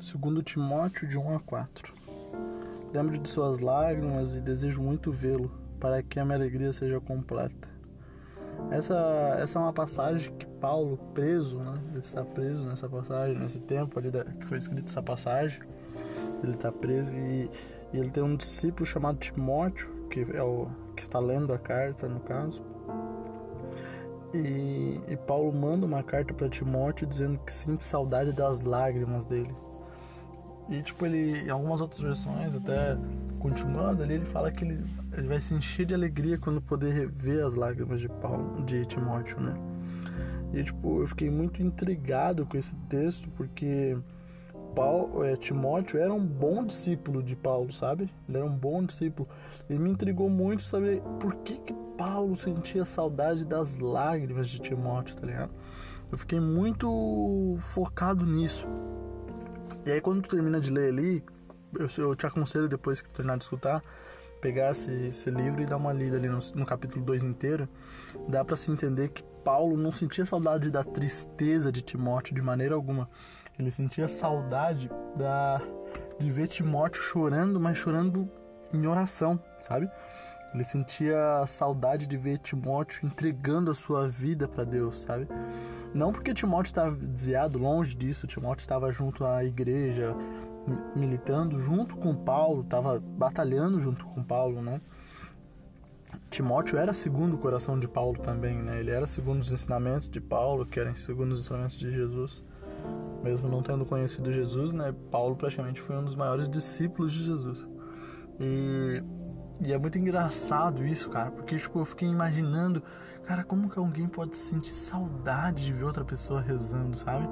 Segundo Timóteo de 1 a 4. Lembro de suas lágrimas e desejo muito vê-lo, para que a minha alegria seja completa. Essa, essa é uma passagem que Paulo, preso, né? Ele está preso nessa passagem, nesse tempo ali da, que foi escrita essa passagem. Ele está preso e, e, ele tem um discípulo chamado Timóteo, que é o que está lendo a carta, no caso. E, e Paulo manda uma carta para Timóteo dizendo que sente saudade das lágrimas dele. E tipo, ele, em algumas outras versões, até continuando ali, ele fala que ele, ele vai se encher de alegria quando poder rever as lágrimas de Paulo, de Timóteo, né? E tipo, eu fiquei muito intrigado com esse texto porque Paulo, é, Timóteo era um bom discípulo de Paulo, sabe? Ele era um bom discípulo. E me intrigou muito saber por que, que Paulo sentia saudade das lágrimas de Timóteo, tá ligado? Eu fiquei muito focado nisso. E aí quando tu termina de ler ali, eu, eu te aconselho depois que tu terminar de escutar, pegar esse, esse livro e dar uma lida ali no, no capítulo 2 inteiro. Dá para se entender que Paulo não sentia saudade da tristeza de Timóteo de maneira alguma. Ele sentia saudade da de ver Timóteo chorando, mas chorando em oração, sabe? Ele sentia saudade de ver Timóteo entregando a sua vida para Deus, sabe? Não porque Timóteo estava desviado, longe disso, Timóteo estava junto à igreja, militando junto com Paulo, estava batalhando junto com Paulo, né? Timóteo era segundo o coração de Paulo também, né? Ele era segundo os ensinamentos de Paulo, que eram segundo os ensinamentos de Jesus. Mesmo não tendo conhecido Jesus, né? Paulo praticamente foi um dos maiores discípulos de Jesus. E, e é muito engraçado isso, cara, porque tipo, eu fiquei imaginando Cara, como que alguém pode sentir saudade de ver outra pessoa rezando, sabe?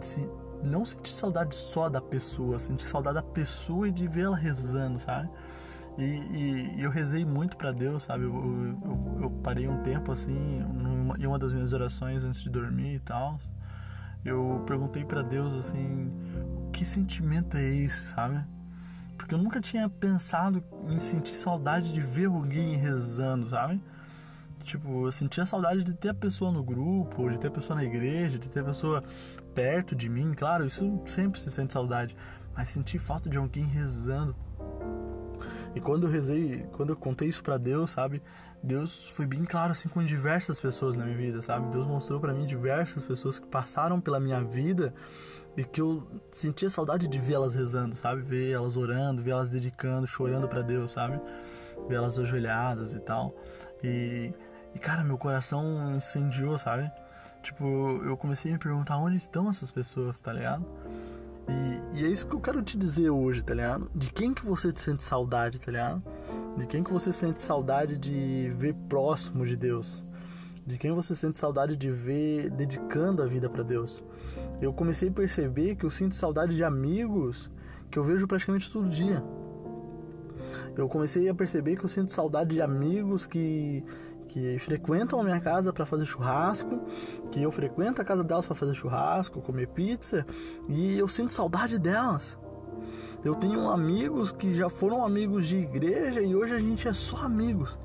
Se, não sentir saudade só da pessoa, sentir saudade da pessoa e de ver ela rezando, sabe? E, e, e eu rezei muito para Deus, sabe? Eu, eu, eu, parei um tempo assim, numa, em uma das minhas orações antes de dormir e tal. Eu perguntei para Deus assim: que sentimento é esse, sabe? Porque eu nunca tinha pensado em sentir saudade de ver alguém rezando, sabe? Tipo, eu sentia saudade de ter a pessoa no grupo, de ter a pessoa na igreja, de ter a pessoa perto de mim. Claro, isso sempre se sente saudade. Mas senti falta de alguém rezando. E quando eu rezei, quando eu contei isso para Deus, sabe? Deus foi bem claro assim com diversas pessoas na minha vida, sabe? Deus mostrou para mim diversas pessoas que passaram pela minha vida e que eu sentia saudade de ver elas rezando, sabe? Ver elas orando, ver elas dedicando, chorando para Deus, sabe? Ver elas ajoelhadas e tal. E e cara, meu coração incendiou, sabe? Tipo, eu comecei a me perguntar onde estão essas pessoas, tá ligado? E, e, é isso que eu quero te dizer hoje, tá ligado? De quem que você sente saudade, tá ligado? De quem que você sente saudade de ver próximo de Deus? De quem você sente saudade de ver dedicando a vida para Deus? Eu comecei a perceber que eu sinto saudade de amigos que eu vejo praticamente todo dia. Eu comecei a perceber que eu sinto saudade de amigos que que frequentam a minha casa para fazer churrasco, que eu frequento a casa delas para fazer churrasco, comer pizza, e eu sinto saudade delas. Eu tenho amigos que já foram amigos de igreja e hoje a gente é só amigos.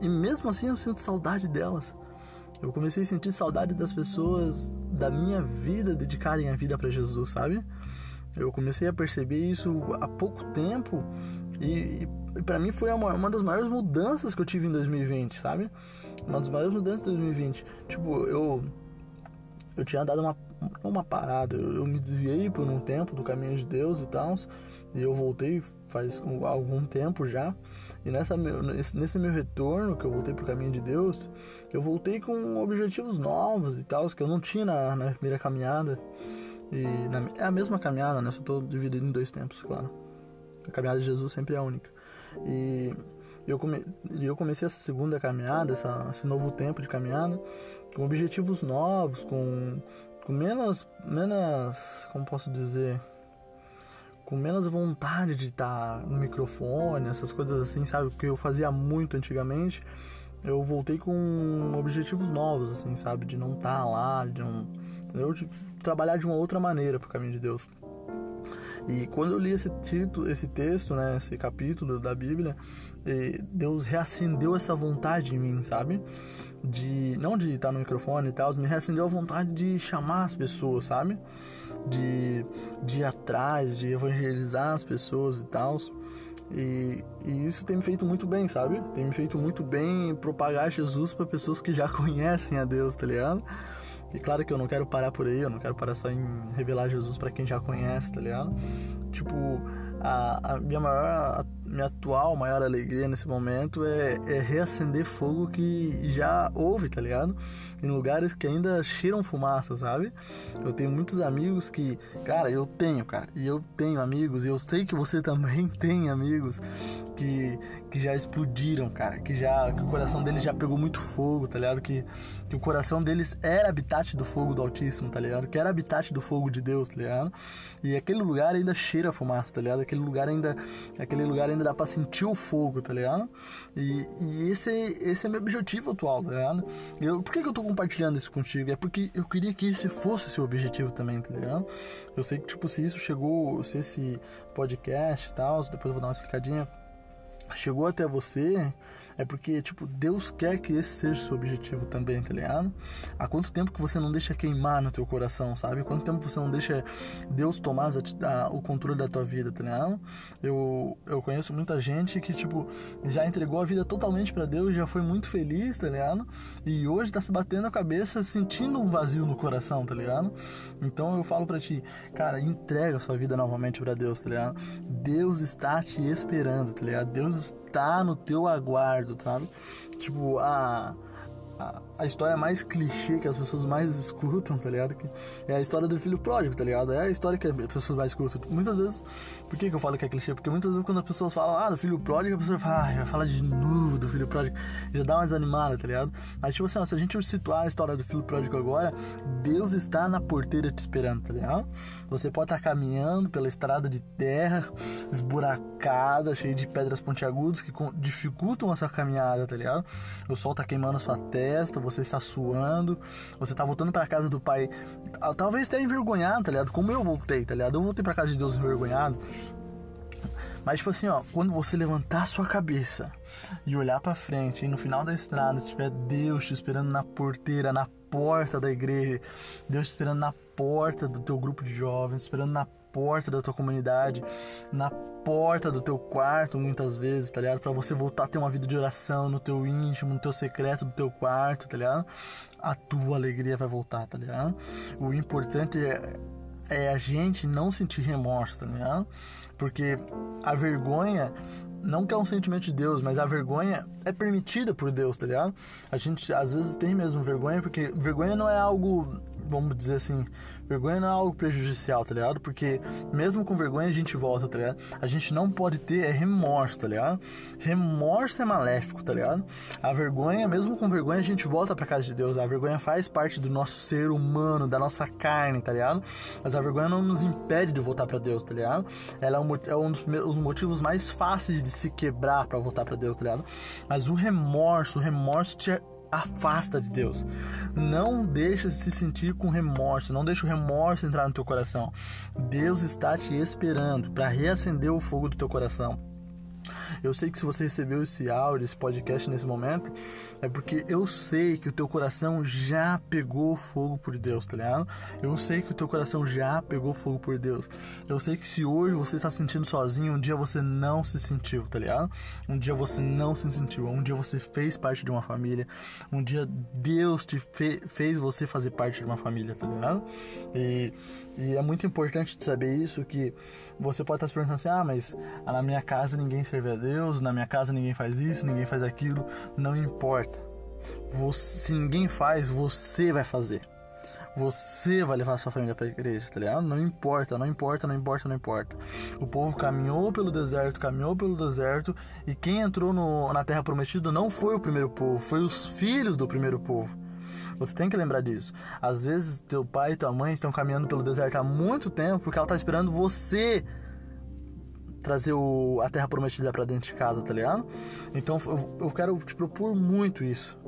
E mesmo assim eu sinto saudade delas. Eu comecei a sentir saudade das pessoas da minha vida dedicarem a vida para Jesus, sabe? Eu comecei a perceber isso há pouco tempo e, e para mim foi uma, uma das maiores mudanças que eu tive em 2020, sabe? Uma das maiores mudanças de 2020. Tipo, eu eu tinha dado uma uma parada, eu, eu me desviei por um tempo do caminho de Deus e tal, e eu voltei faz algum tempo já. E nessa nesse meu retorno que eu voltei pro caminho de Deus, eu voltei com objetivos novos e tal, que eu não tinha na, na primeira caminhada. E na, é a mesma caminhada, né? Só tô dividido em dois tempos, claro. A caminhada de Jesus sempre é única. E eu, come, eu comecei essa segunda caminhada, essa, esse novo tempo de caminhada, com objetivos novos, com, com menos, menos, como posso dizer, com menos vontade de estar no microfone, essas coisas assim, sabe? Que eu fazia muito antigamente. Eu voltei com objetivos novos, assim, sabe? De não estar lá, de não. Eu, de trabalhar de uma outra maneira pro caminho de Deus. E quando eu li esse, título, esse texto, né, esse capítulo da Bíblia, Deus reacendeu essa vontade em mim, sabe? De não de estar no microfone e tal, me reacendeu a vontade de chamar as pessoas, sabe? De, de ir atrás, de evangelizar as pessoas e tal. E, e, isso tem me feito muito bem, sabe? Tem me feito muito bem propagar Jesus para pessoas que já conhecem a Deus, tá ligado? E claro que eu não quero parar por aí, eu não quero parar só em revelar Jesus para quem já conhece, tá ligado? Tipo, a, a minha maior minha atual maior alegria nesse momento é, é reacender fogo que já houve, tá ligado? Em lugares que ainda cheiram fumaça, sabe? Eu tenho muitos amigos que, cara, eu tenho, cara, e eu tenho amigos, e eu sei que você também tem amigos que, que já explodiram, cara, que já que o coração deles já pegou muito fogo, tá ligado? Que, que o coração deles era habitat do fogo do Altíssimo, tá ligado? Que era habitat do fogo de Deus, tá ligado? E aquele lugar ainda cheira fumaça, tá ligado? Aquele lugar ainda aquele lugar ainda dá pra sentir o fogo, tá ligado? E, e esse, esse é meu objetivo atual, tá ligado? Eu, por que, que eu tô compartilhando isso contigo? É porque eu queria que esse fosse seu objetivo também, tá ligado? Eu sei que, tipo, se isso chegou, se esse podcast e tal, depois eu vou dar uma explicadinha, chegou até você, é porque, tipo, Deus quer que esse seja seu objetivo também, tá ligado? Há quanto tempo que você não deixa queimar no teu coração, sabe? Quanto tempo você não deixa Deus tomar a, o controle da tua vida, tá ligado? Eu, eu conheço muita gente que, tipo, já entregou a vida totalmente para Deus, já foi muito feliz, tá ligado? E hoje tá se batendo a cabeça, sentindo um vazio no coração, tá ligado? Então eu falo para ti, cara, entrega a sua vida novamente para Deus, tá ligado? Deus está te esperando, tá ligado? Deus está no teu aguardo, sabe? Tipo, a a, história mais clichê que as pessoas mais escutam, tá ligado? Que é a história do filho pródigo, tá ligado? É a história que as pessoas mais escutam. Muitas vezes, por que, que eu falo que é clichê? Porque muitas vezes quando as pessoas falam, ah, do filho pródigo, a pessoa fala, ah, vai falar de novo do filho pródigo, já dá uma desanimada, tá ligado? Mas tipo assim, ó, se a gente situar a história do filho pródigo agora, Deus está na porteira te esperando, tá ligado? Você pode estar caminhando pela estrada de terra, esburacada, cheia de pedras pontiagudas que dificultam essa caminhada, tá ligado? O sol tá queimando a sua terra festa, você está suando, você está voltando para casa do pai, ah, talvez até envergonhado, tá ligado? Como eu voltei, tá ligado? Eu voltei para casa de Deus envergonhado. Mas tipo assim, ó, quando você levantar sua cabeça e olhar para frente, e no final da estrada tiver Deus te esperando na porteira, na porta da igreja, Deus te esperando na porta do teu grupo de jovens, esperando na porta da tua comunidade, na porta do teu quarto, muitas vezes, tá ligado? Pra você voltar a ter uma vida de oração no teu íntimo, no teu secreto do teu quarto, tá ligado? A tua alegria vai voltar, tá ligado? O importante é, é a gente não sentir remorso, tá ligado? Porque a vergonha não que é um sentimento de Deus, mas a vergonha é permitida por Deus, tá ligado? A gente às vezes tem mesmo vergonha, porque vergonha não é algo, vamos dizer assim, vergonha não é algo prejudicial, tá ligado? Porque mesmo com vergonha a gente volta, tá ligado? A gente não pode ter é remorso, tá ligado? Remorso é maléfico, tá ligado? A vergonha, mesmo com vergonha, a gente volta pra casa de Deus. A vergonha faz parte do nosso ser humano, da nossa carne, tá ligado? Mas a vergonha não nos impede de voltar para Deus, tá ligado? Ela é um, é um dos motivos mais fáceis de se quebrar para voltar para Deus, tá ligado? Mas o remorso, o remorso te afasta de Deus. Não deixa de se sentir com remorso, não deixa o remorso entrar no teu coração. Deus está te esperando para reacender o fogo do teu coração. Eu sei que se você recebeu esse áudio, esse podcast nesse momento, é porque eu sei que o teu coração já pegou fogo por Deus, tá ligado? Eu sei que o teu coração já pegou fogo por Deus. Eu sei que se hoje você está se sentindo sozinho, um dia você não se sentiu, tá ligado? Um dia você não se sentiu, um dia você fez parte de uma família, um dia Deus te fe fez você fazer parte de uma família, tá ligado? E e é muito importante saber isso, que você pode estar se perguntando assim, ah, mas na minha casa ninguém serve a Deus, na minha casa ninguém faz isso, ninguém faz aquilo. Não importa. Você, se ninguém faz, você vai fazer. Você vai levar sua família para a igreja, tá ligado? Não importa, não importa, não importa, não importa. O povo caminhou pelo deserto, caminhou pelo deserto, e quem entrou no, na terra prometida não foi o primeiro povo, foi os filhos do primeiro povo. Você tem que lembrar disso. Às vezes, teu pai e tua mãe estão caminhando pelo deserto há muito tempo porque ela está esperando você trazer o, a terra prometida para dentro de casa, tá ligado? Então eu, eu quero te propor muito isso.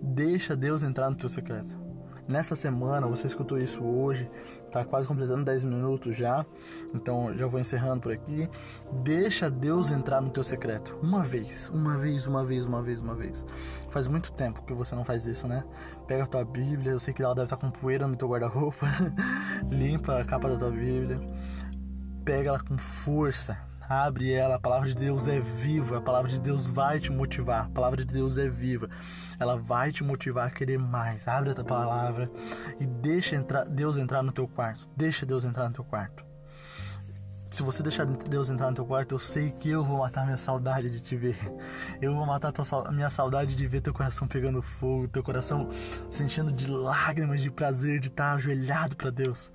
Deixa Deus entrar no teu secreto. nessa semana, você escutou isso hoje, tá quase completando 10 minutos já, então já vou encerrando por aqui. Deixa Deus entrar no teu secreto, uma vez, uma vez, uma vez, uma vez, uma vez. Faz muito tempo que você não faz isso, né? Pega a tua Bíblia, eu sei que ela deve estar com poeira no teu guarda-roupa, limpa a capa da tua Bíblia, pega ela com força abre ela, a palavra de Deus é viva, a palavra de Deus vai te motivar, a palavra de Deus é viva, ela vai te motivar a querer mais. Abre a tua palavra e deixa entrar, Deus entrar no teu quarto, deixa Deus entrar no teu quarto. Se você deixar Deus entrar no teu quarto, eu sei que eu vou matar minha saudade de te ver. Eu vou matar a minha saudade de ver teu coração pegando fogo, teu coração sentindo de lágrimas de prazer de estar ajoelhado para Deus.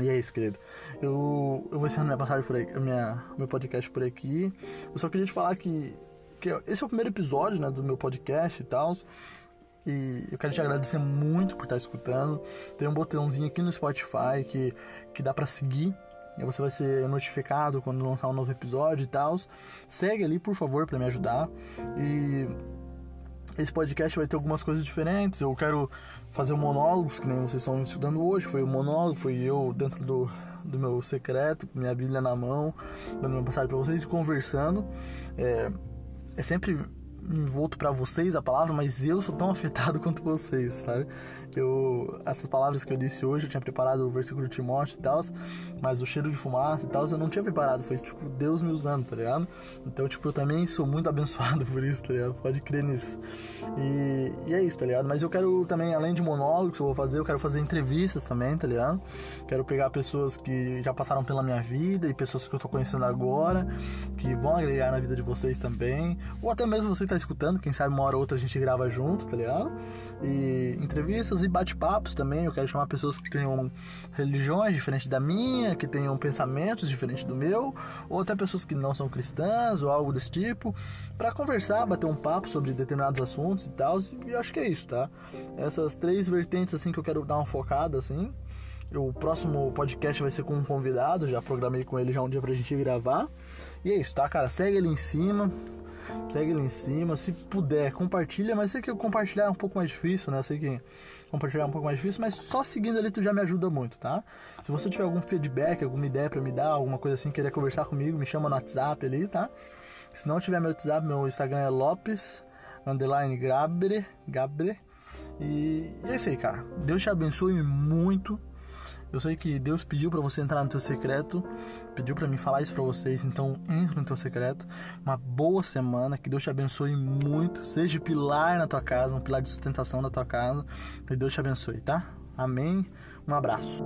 E é isso, querido. Eu, eu vou encerrando minha passagem por aqui, minha, meu podcast por aqui. Eu só queria te falar que, que esse é o primeiro episódio né, do meu podcast e tal. E eu quero te agradecer muito por estar escutando. Tem um botãozinho aqui no Spotify que, que dá para seguir. E você vai ser notificado quando lançar um novo episódio e tal. Segue ali, por favor, para me ajudar. E esse podcast vai ter algumas coisas diferentes. Eu quero fazer monólogos, que nem vocês estão estudando hoje. Foi o um monólogo, foi eu dentro do, do meu secreto, minha Bíblia na mão, dando uma passagem para vocês, conversando. É, é sempre envolto para vocês a palavra, mas eu sou tão afetado quanto vocês, sabe? Eu, essas palavras que eu disse hoje, eu tinha preparado o versículo de Timóteo e tal, mas o cheiro de fumaça e tal, eu não tinha preparado, foi tipo Deus me usando, tá ligado? Então, tipo, eu também sou muito abençoado por isso, tá ligado? Pode crer nisso. E, e é isso, tá ligado? Mas eu quero também, além de monólogos que eu vou fazer, eu quero fazer entrevistas também, tá ligado? Quero pegar pessoas que já passaram pela minha vida e pessoas que eu tô conhecendo agora, que vão agregar na vida de vocês também, ou até mesmo você tá escutando, quem sabe uma hora ou outra a gente grava junto, tá ligado? E entrevistas e bate-papos também. Eu quero chamar pessoas que tenham religiões diferentes da minha, que tenham pensamentos diferentes do meu, ou até pessoas que não são cristãs ou algo desse tipo, para conversar, bater um papo sobre determinados assuntos e tal. E eu acho que é isso, tá? Essas três vertentes assim que eu quero dar uma focada assim. O próximo podcast vai ser com um convidado, já programei com ele já um dia pra gente gravar. E é isso, tá, cara? Segue ali em cima, segue ali em cima. Se puder, compartilha, mas sei que compartilhar é um pouco mais difícil, né? Eu sei que compartilhar é um pouco mais difícil, mas só seguindo ali tu já me ajuda muito, tá? Se você tiver algum feedback, alguma ideia para me dar, alguma coisa assim, querer conversar comigo, me chama no WhatsApp ali, tá? Se não tiver meu WhatsApp, meu Instagram é Lopes underline Gabre, Gabre. E é isso aí, cara. Deus te abençoe muito. Eu sei que Deus pediu para você entrar no teu secreto, pediu para mim falar isso para vocês, então entre no teu secreto. Uma boa semana, que Deus te abençoe muito, seja pilar na tua casa, um pilar de sustentação na tua casa. Que Deus te abençoe, tá? Amém. Um abraço.